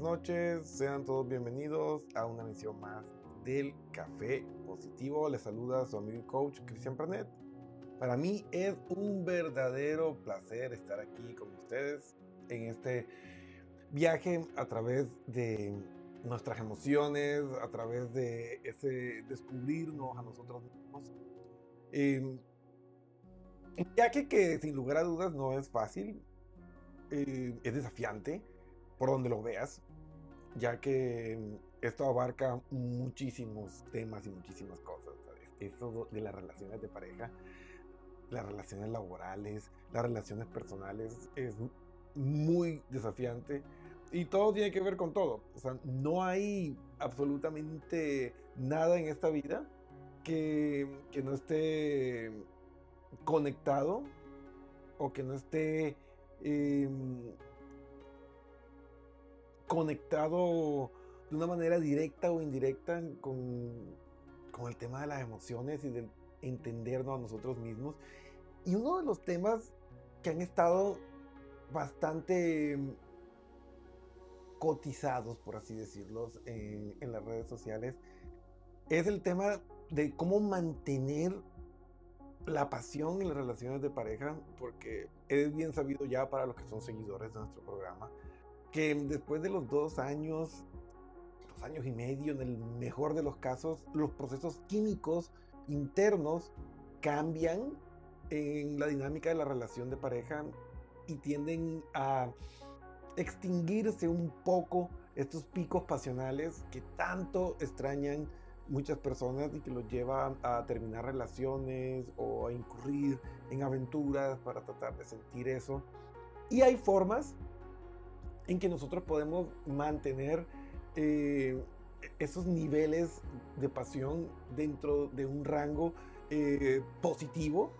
noches, sean todos bienvenidos a una misión más del Café Positivo. Les saluda su amigo y coach Cristian Pranet. Para mí es un verdadero placer estar aquí con ustedes en este viaje a través de nuestras emociones, a través de ese descubrirnos a nosotros mismos. Eh, un viaje que sin lugar a dudas no es fácil, eh, es desafiante por donde lo veas ya que esto abarca muchísimos temas y muchísimas cosas. Esto de las relaciones de pareja, las relaciones laborales, las relaciones personales es muy desafiante y todo tiene que ver con todo. O sea, no hay absolutamente nada en esta vida que, que no esté conectado o que no esté eh, conectado de una manera directa o indirecta con, con el tema de las emociones y de entendernos a nosotros mismos. Y uno de los temas que han estado bastante cotizados, por así decirlo, en, en, las redes sociales, es el tema de cómo mantener la pasión en las relaciones de pareja, porque es bien sabido ya para los que son seguidores de nuestro programa, que después de los dos años, dos años y medio, en el mejor de los casos, los procesos químicos internos cambian en la dinámica de la relación de pareja y tienden a extinguirse un poco estos picos pasionales que tanto extrañan muchas personas y que los lleva a terminar relaciones o a incurrir en aventuras para tratar de sentir eso. Y hay formas en que nosotros podemos mantener eh, esos niveles de pasión dentro de un rango eh, positivo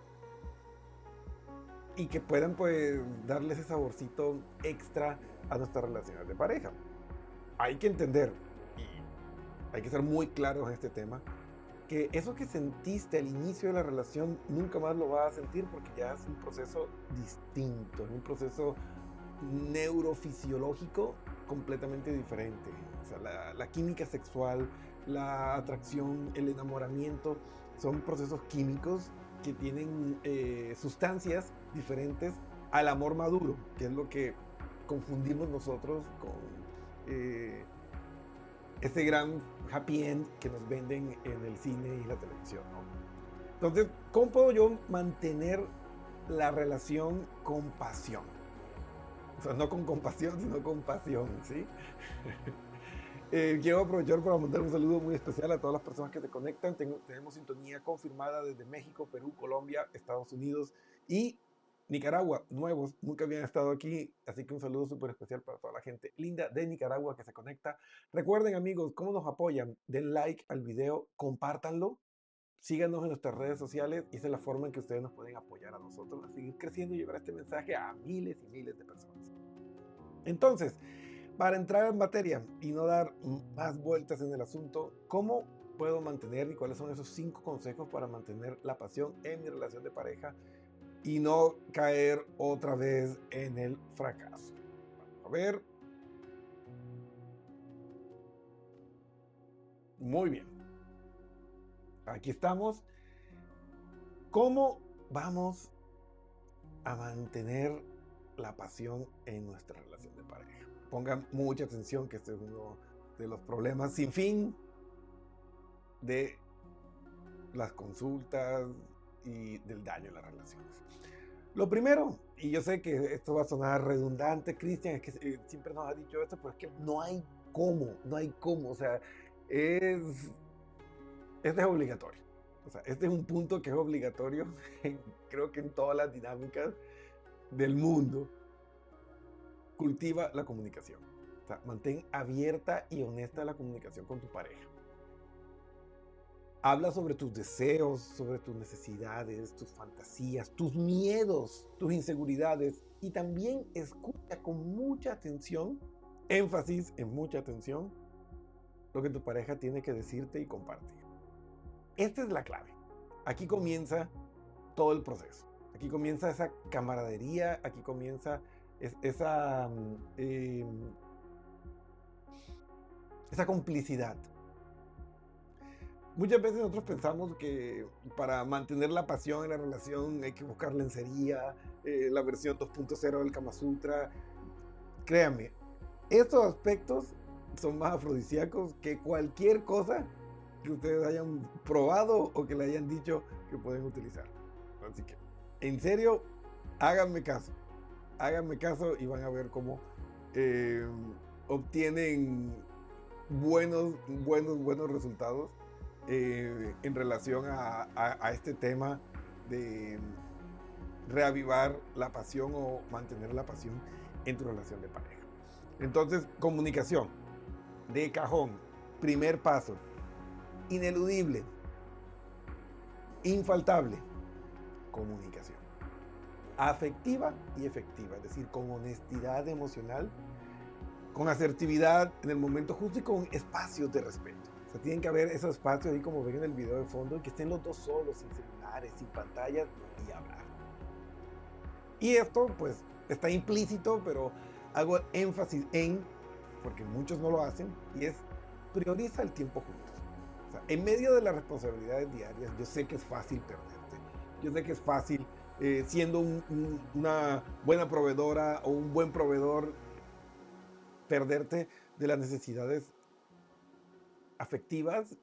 y que puedan pues darle ese saborcito extra a nuestras relaciones de pareja. hay que entender, y hay que ser muy claros en este tema, que eso que sentiste al inicio de la relación nunca más lo vas a sentir porque ya es un proceso distinto, es un proceso neurofisiológico completamente diferente. O sea, la, química sexual, la atracción, el enamoramiento, son procesos químicos que tienen eh, sustancias diferentes al amor maduro, que es lo que confundimos nosotros con eh, ese gran happy end que nos venden en el cine y la televisión. Entonces, ¿cómo puedo yo mantener la relación con pasión? O sea, no con compasión, sino con pasión, ¿sí? Eh, quiero aprovechar para mandar un saludo muy especial a todas las personas que se conectan. tenemos sintonía confirmada desde México, Perú, Colombia, Estados Unidos y Nicaragua, nuevos, nunca habían estado aquí, así que un saludo súper especial para toda la gente linda de Nicaragua que se conecta. Recuerden amigos, cómo nos apoyan, den like al video, compártanlo, síganos en nuestras redes sociales y esa es la forma en que ustedes nos pueden apoyar a nosotros a seguir creciendo y llevar este mensaje a miles y miles de personas. Entonces, para entrar en materia y no dar más vueltas en el asunto, ¿cómo puedo mantener y cuáles son esos cinco consejos para mantener la pasión en mi relación de pareja? y no caer otra vez en el fracaso. A ver. Muy bien. Aquí estamos. ¿Cómo vamos a mantener la pasión en nuestra relación de pareja? Pongan mucha atención que este es uno de los problemas sin fin de las consultas y del daño en las relaciones. Lo primero, y yo sé que esto va a sonar redundante, Cristian, es que eh, siempre nos ha dicho esto, pero es que no hay cómo, no hay cómo, o sea, es, este es obligatorio. O sea, este es un punto que es obligatorio, creo que en todas las dinámicas del mundo. Cultiva la comunicación. O sea, mantén abierta y honesta la comunicación con tu pareja. Habla sobre tus deseos, sobre tus necesidades, tus fantasías, tus miedos, tus inseguridades y también escucha con mucha atención, énfasis en mucha atención, lo que tu pareja tiene que decirte y compartir. Esta es la clave. Aquí comienza todo el proceso. Aquí comienza esa camaradería, aquí comienza esa, em, esa complicidad Muchas veces nosotros pensamos que para mantener la pasión en la relación hay que buscar lencería, eh, la versión 2.0 del Kama Sutra. Créanme, estos aspectos son más afrodisíacos que cualquier cosa que ustedes hayan probado o que le hayan dicho que pueden utilizar. Así que, en serio, háganme caso. Háganme caso y van a ver cómo eh, obtienen buenos, buenos, buenos resultados eh, en relación a, este tema de reavivar la pasión o mantener la pasión en tu relación de pareja. Entonces, comunicación de cajón, primer paso, ineludible, infaltable, comunicación. Afectiva y efectiva, es decir, con honestidad emocional, con asertividad en el momento justo y con espacios de respeto. O sea, tienen que haber esos espacios ahí como ven en el video de fondo que estén los dos solos, sin celulares, sin pantallas y hablar. Y esto pues está implícito, pero hago énfasis en, porque muchos no lo hacen, y es prioriza el tiempo juntos. O sea, en medio de las responsabilidades diarias, yo sé que es fácil perderte. Yo sé que es fácil, eh, siendo una buena proveedora o un buen proveedor, perderte de las necesidades afectivas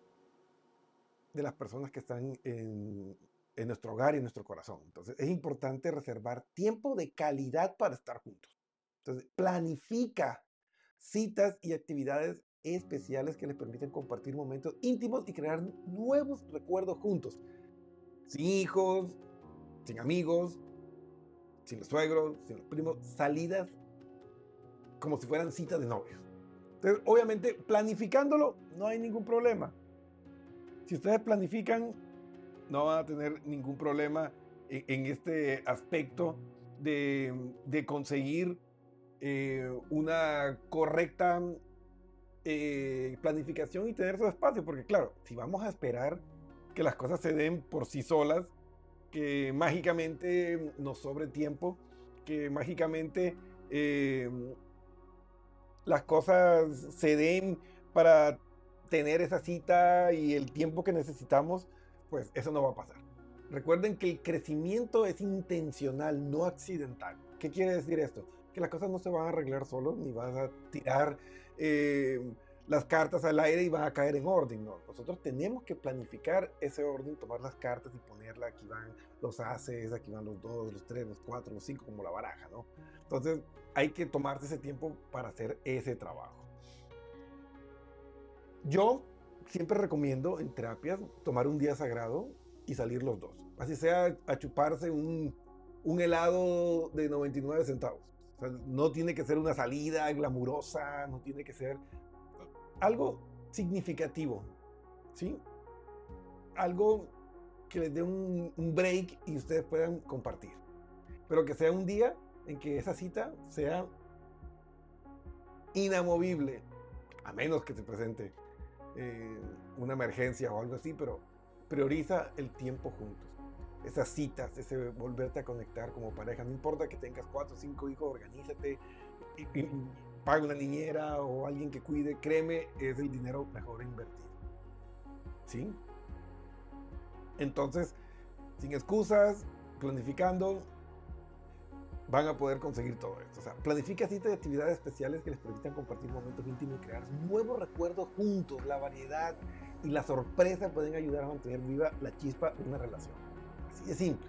de las personas que están en, nuestro hogar y en nuestro corazón. Entonces, es importante reservar tiempo de calidad para estar juntos. Entonces, planifica citas y actividades especiales que les permiten compartir momentos íntimos y crear nuevos recuerdos juntos. Sin hijos, sin amigos, sin los suegros, sin los primos, salidas como si fueran citas de novios. Entonces, obviamente, planificándolo, no hay ningún problema. Si ustedes planifican, no van a tener ningún problema en, este aspecto de, conseguir eh, una correcta eh, planificación y tener su espacio, porque claro, si vamos a esperar que las cosas se den por sí solas, que mágicamente nos sobre tiempo, que mágicamente eh, las cosas se den para tener esa cita y el tiempo que necesitamos, pues eso no va a pasar. Recuerden que el crecimiento es intencional, no accidental. ¿Qué quiere decir esto? Que las cosas no se van a arreglar solo, ni vas a tirar eh, las cartas al aire y van a caer en orden. No, nosotros tenemos que planificar ese orden, tomar las cartas y ponerla. Aquí van los aces, aquí van los dos, los tres, los cuatro, los cinco, como la baraja, ¿no? Entonces hay que tomarse ese tiempo para hacer ese trabajo. Yo siempre recomiendo en terapias tomar un día sagrado y salir los dos. Así sea a chuparse un helado de 99 centavos. No tiene que ser una salida glamurosa, no tiene que ser algo significativo, ¿sí? Algo que les dé un, break y ustedes puedan compartir. Pero que sea un día en que esa cita sea inamovible, a menos que se presente eh, una emergencia o algo así, pero prioriza el tiempo juntos. Esas citas, ese volverte a conectar como pareja, no importa que tengas cuatro o cinco hijos, organízate y, paga una niñera o alguien que cuide, créeme, es el dinero mejor invertido. ¿Sí? Entonces, sin excusas, planificando, van a poder conseguir todo esto. O sea, planifica citas de actividades especiales que les permitan compartir momentos íntimos y crear nuevos recuerdos juntos. La variedad y la sorpresa pueden ayudar a mantener viva la chispa de una relación. Así de simple.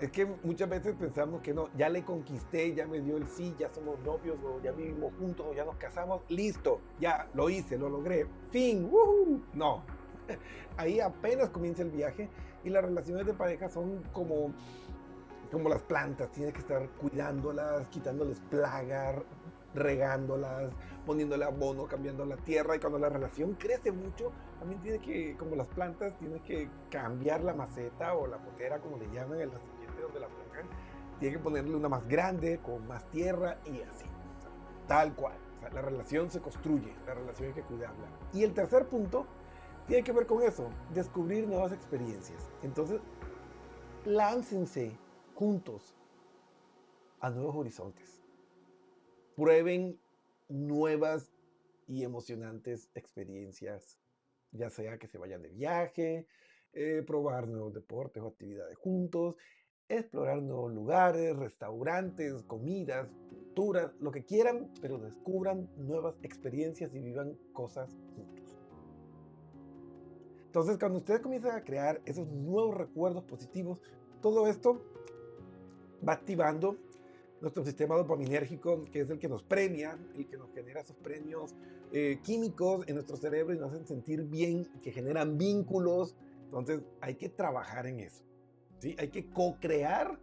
Es que muchas veces pensamos que no, ya le conquisté, ya me dio el sí, ya somos novios, o ya vivimos juntos, o ya nos casamos, listo, ya lo hice, lo logré, fin, ¡Woohoo! no. Ahí apenas comienza el viaje y las relaciones de pareja son como como las plantas, tienes que estar cuidándolas, quitándoles plagas, regándolas, poniéndole abono, cambiando la tierra. Y cuando la relación crece mucho, también tiene que, como las plantas, tienes que cambiar la maceta o la potera, como le llaman, el recipiente donde la pongan. Tiene que ponerle una más grande, con más tierra y así. tal cual. la relación se construye, la relación hay que cuidarla. Y el tercer punto tiene que ver con eso, descubrir nuevas experiencias. Entonces, láncense juntos a nuevos horizontes. Prueben nuevas y emocionantes experiencias, ya sea que se vayan de viaje, eh, probar nuevos deportes o actividades juntos, explorar nuevos lugares, restaurantes, comidas, culturas, lo que quieran, pero descubran nuevas experiencias y vivan cosas juntos. Entonces, cuando ustedes comienzan a crear esos nuevos recuerdos positivos, todo esto va activando nuestro sistema dopaminérgico, que es el que nos premia, el que nos genera esos premios eh, químicos en nuestro cerebro y nos hacen sentir bien, que generan vínculos. Entonces hay que trabajar en eso. ¿sí? Hay que co-crear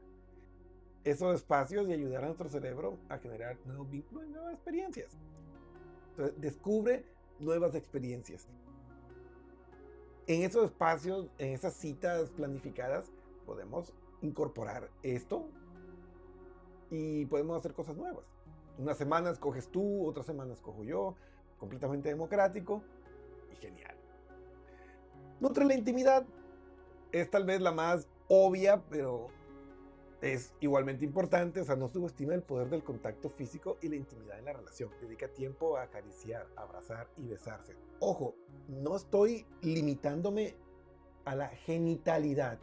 esos espacios y ayudar a nuestro cerebro a generar nuevos vínculos y nuevas experiencias. Entonces descubre nuevas experiencias. En esos espacios, en esas citas planificadas, podemos incorporar esto y podemos hacer cosas nuevas. Unas semanas coges tú, otras semanas cojo yo, completamente democrático y genial. Nutre la intimidad es tal vez la más obvia, pero es igualmente importante. O sea, no subestima el poder del contacto físico y la intimidad en la relación. Dedica tiempo a acariciar, abrazar y besarse. Ojo, no estoy limitándome a la genitalidad.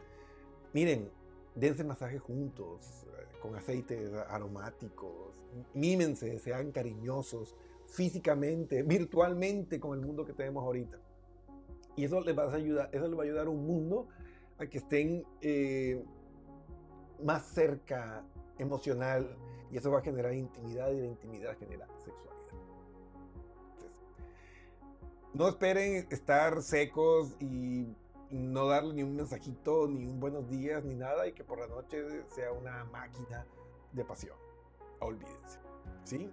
Miren, dense masaje juntos, con aceites aromáticos, mímense, sean cariñosos físicamente, virtualmente con el mundo que tenemos ahorita. Y eso les va a ayudar, eso les va a ayudar a un mundo a que estén eh, más cerca emocional y eso va a generar intimidad y la intimidad genera sexualidad. no esperen estar secos y no darle ni un mensajito, ni un buenos días, ni nada, y que por la noche sea una máquina de pasión. Olvídense. ¿Sí?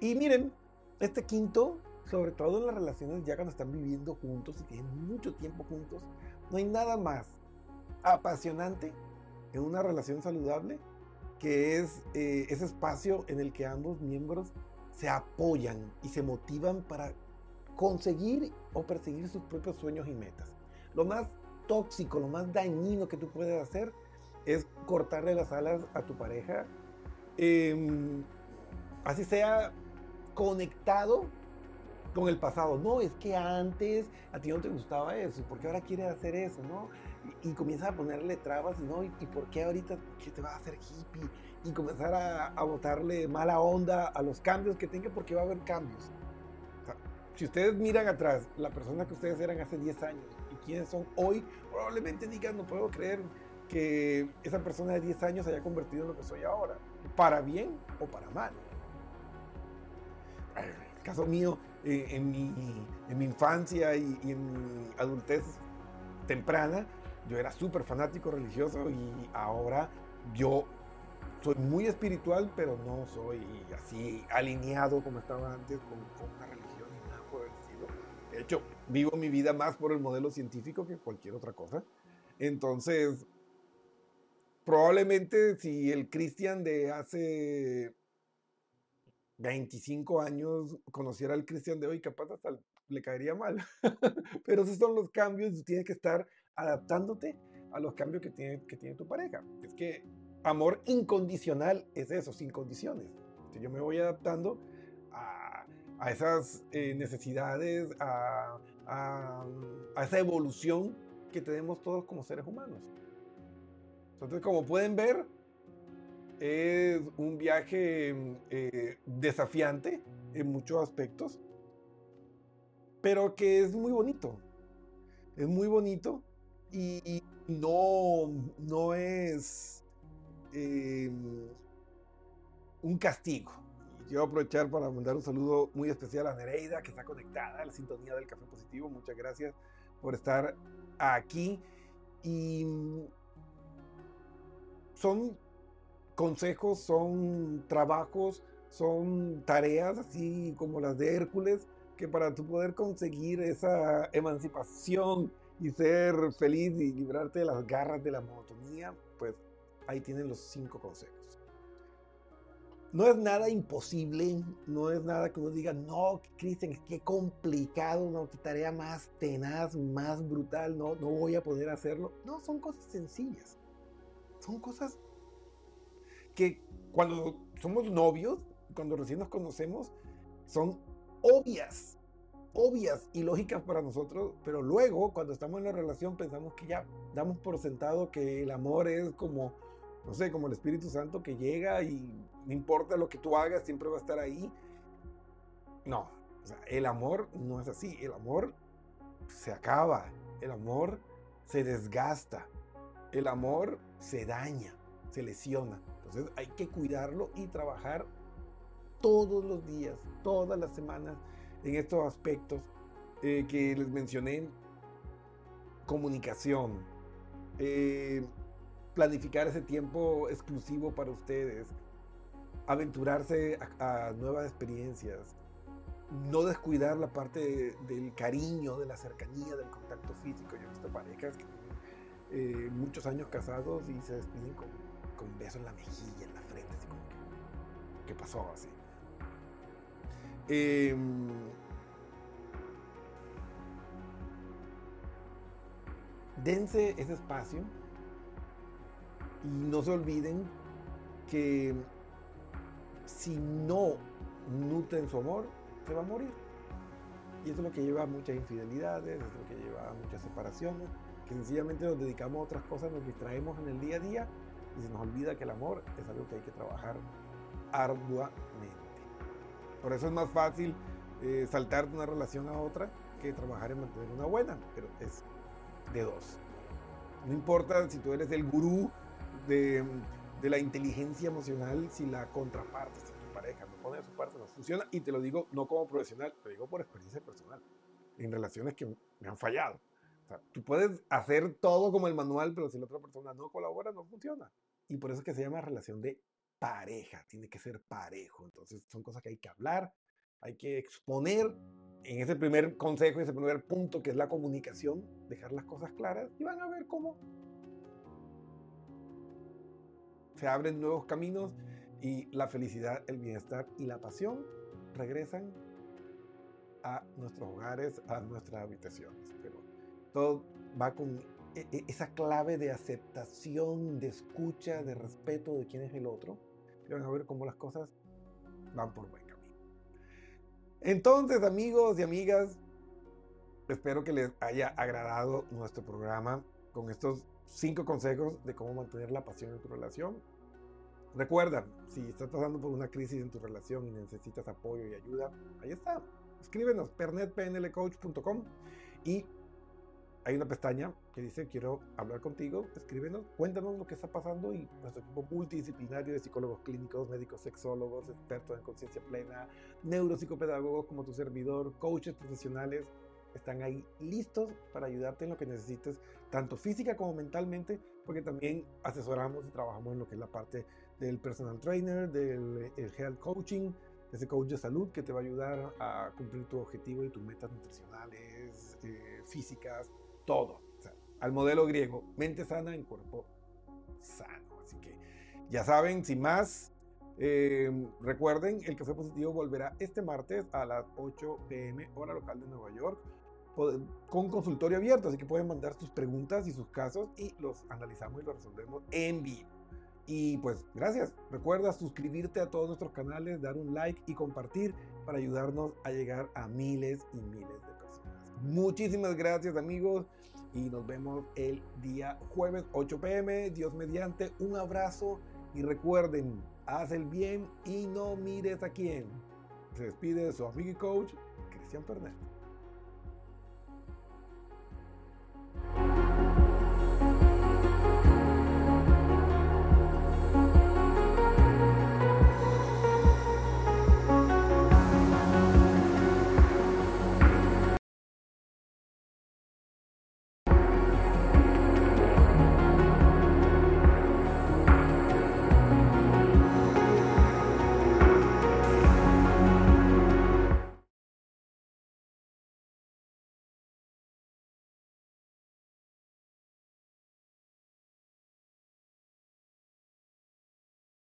Y miren, este quinto, sobre todo en las relaciones ya cuando están viviendo juntos y tienen mucho tiempo juntos, no hay nada más apasionante en una relación saludable que es eh, ese espacio en el que ambos miembros se apoyan y se motivan para conseguir o perseguir sus propios sueños y metas. Lo más tóxico, lo más dañino que tú puedes hacer es cortarle las alas a tu pareja, em, así sea conectado con el pasado. No, es que antes a ti no te gustaba eso, ¿por qué ahora quieres hacer eso? ¿no? Y, comienzas a ponerle trabas, ¿no? ¿Y, por qué ahorita que te va a hacer hippie? Y comenzar a, a botarle mala onda a los cambios que tenga, porque va a haber cambios. si ustedes miran atrás, la persona que ustedes eran hace 10 años y quiénes son hoy, probablemente digan, no puedo creer que esa persona de 10 años haya convertido en lo que soy ahora, para bien o para mal. En el caso mío, eh, en, mi, en, mi, infancia y, en mi adultez temprana, yo era súper fanático religioso y ahora yo soy muy espiritual, pero no soy así alineado como estaba antes con, con una religión De hecho, vivo mi vida más por el modelo científico que cualquier otra cosa. Entonces, probablemente si el Cristian de hace 25 años conociera al Cristian de hoy, capaz hasta le caería mal. Pero esos son los cambios y tienes que estar adaptándote a los cambios que tiene, que tiene tu pareja. Es que amor incondicional es eso, sin condiciones. Yo me voy adaptando a, esas eh, necesidades, a, a, esa evolución que tenemos todos como seres humanos. Entonces, como pueden ver, es un viaje eh, desafiante en muchos aspectos, pero que es muy bonito. Es muy bonito y no, no es em, un castigo. Quiero aprovechar para mandar un saludo muy especial a Nereida, que está conectada a la sintonía del Café Positivo. Muchas gracias por estar aquí. Y son consejos, son trabajos, son tareas así como las de Hércules, que para tú poder conseguir esa emancipación y ser feliz y librarte de las garras de la monotonía, pues ahí tienen los cinco consejos. No es nada imposible, no es nada que uno diga, no, Cristian, qué complicado, no, qué tarea más tenaz, más brutal, no, no voy a poder hacerlo. No, son cosas sencillas. Son cosas que cuando somos novios, cuando recién nos conocemos, son obvias, obvias y lógicas para nosotros, pero luego cuando estamos en la relación pensamos que ya damos por sentado que el amor es como, no sé, como el Espíritu Santo que llega y no importa lo que tú hagas, siempre va a estar ahí. No, el amor no es así, el amor se acaba, el amor se desgasta, el amor se daña, se lesiona. Entonces hay que cuidarlo y trabajar todos los días, todas las semanas en estos aspectos eh, que les mencioné. Comunicación, eh, planificar ese tiempo exclusivo para ustedes, aventurarse a, nuevas experiencias, no descuidar la parte del cariño, de la cercanía, del contacto físico. Yo he visto parejas que eh, muchos años casados y se despiden con un beso en la mejilla, en la frente, así como que, ¿qué pasó así? Em, dense ese espacio y no se olviden que si no nutren su amor, se va a morir. Y eso es lo que lleva a muchas infidelidades, es lo que lleva a muchas separaciones, que sencillamente nos dedicamos a otras cosas, nos distraemos en el día a día y se nos olvida que el amor es algo que hay que trabajar arduamente. Por eso es más fácil eh, saltar de una relación a otra que trabajar en mantener una buena, pero es de dos. No importa si tú eres el gurú de, de la inteligencia emocional, si la contraparte, si tu pareja no pone de su parte, no funciona. Y te lo digo no como profesional, te digo por experiencia personal, en relaciones que me han fallado tú puedes hacer todo como el manual, pero si la otra persona no colabora, no funciona. Y por eso es que se llama relación de pareja, tiene que ser parejo. Entonces son cosas que hay que hablar, hay que exponer en ese primer consejo, ese primer punto que es la comunicación, dejar las cosas claras y van a ver cómo se abren nuevos caminos y la felicidad, el bienestar y la pasión regresan a nuestros hogares, a nuestras habitaciones. Pero todo va con e, e, esa clave de aceptación, de escucha, de respeto de quién es el otro. Y van a ver cómo las cosas van por buen camino. Entonces, amigos y amigas, espero que les haya agradado nuestro programa con estos cinco consejos de cómo mantener la pasión en tu relación. Recuerda, si estás pasando por una crisis en tu relación y necesitas apoyo y ayuda, ahí está. Escríbenos, pernetpnlcoach.com y hay una pestaña que dice quiero hablar contigo, escríbenos, cuéntanos lo que está pasando y nuestro equipo multidisciplinario de psicólogos clínicos, médicos sexólogos, expertos en conciencia plena, neuropsicopedagogos como tu servidor, coaches profesionales, están ahí listos para ayudarte en lo que necesites, tanto física como mentalmente, porque también asesoramos y trabajamos en lo que es la parte del personal trainer, del el health coaching, ese coach de salud que te va a ayudar a cumplir tu objetivo y tus metas nutricionales, eh, físicas, todo. al modelo griego, mente sana en cuerpo sano. Así que ya saben, sin más, eh, recuerden, el café positivo volverá este martes a las 8 pm, hora local de Nueva York con consultorio abierto, así que pueden mandar sus preguntas y sus casos y los analizamos y los resolvemos en vivo. Y pues gracias. Recuerda suscribirte a todos nuestros canales, dar un like y compartir para ayudarnos a llegar a miles y miles de personas. Muchísimas gracias amigos y nos vemos el día jueves 8 pm. Dios mediante, un abrazo y recuerden, haz el bien y no mires a quién. Se despide su amigo y coach, Cristian Fernández.